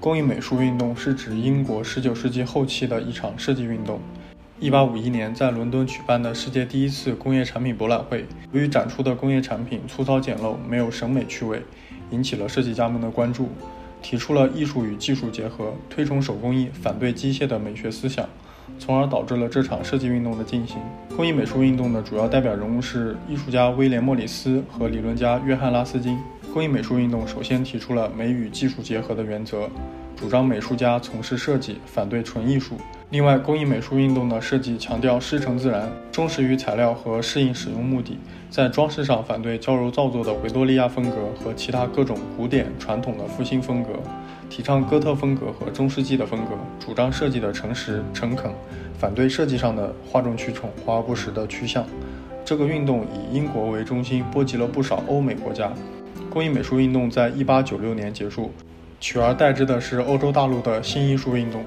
工艺美术运动是指英国19世纪后期的一场设计运动。1851年在伦敦举办的世界第一次工业产品博览会，由于展出的工业产品粗糙简陋，没有审美趣味，引起了设计家们的关注，提出了艺术与技术结合、推崇手工艺、反对机械的美学思想，从而导致了这场设计运动的进行。工艺美术运动的主要代表人物是艺术家威廉·莫里斯和理论家约翰·拉斯金。工艺美术运动首先提出了美与技术结合的原则，主张美术家从事设计，反对纯艺术。另外，工艺美术运动的设计强调师承自然，忠实于材料和适应使用目的，在装饰上反对娇柔造作的维多利亚风格和其他各种古典传统的复兴风格，提倡哥特风格和中世纪的风格，主张设计的诚实诚恳，反对设计上的哗众取宠、华而不实的趋向。这个运动以英国为中心，波及了不少欧美国家。工艺美术运动在一八九六年结束，取而代之的是欧洲大陆的新艺术运动。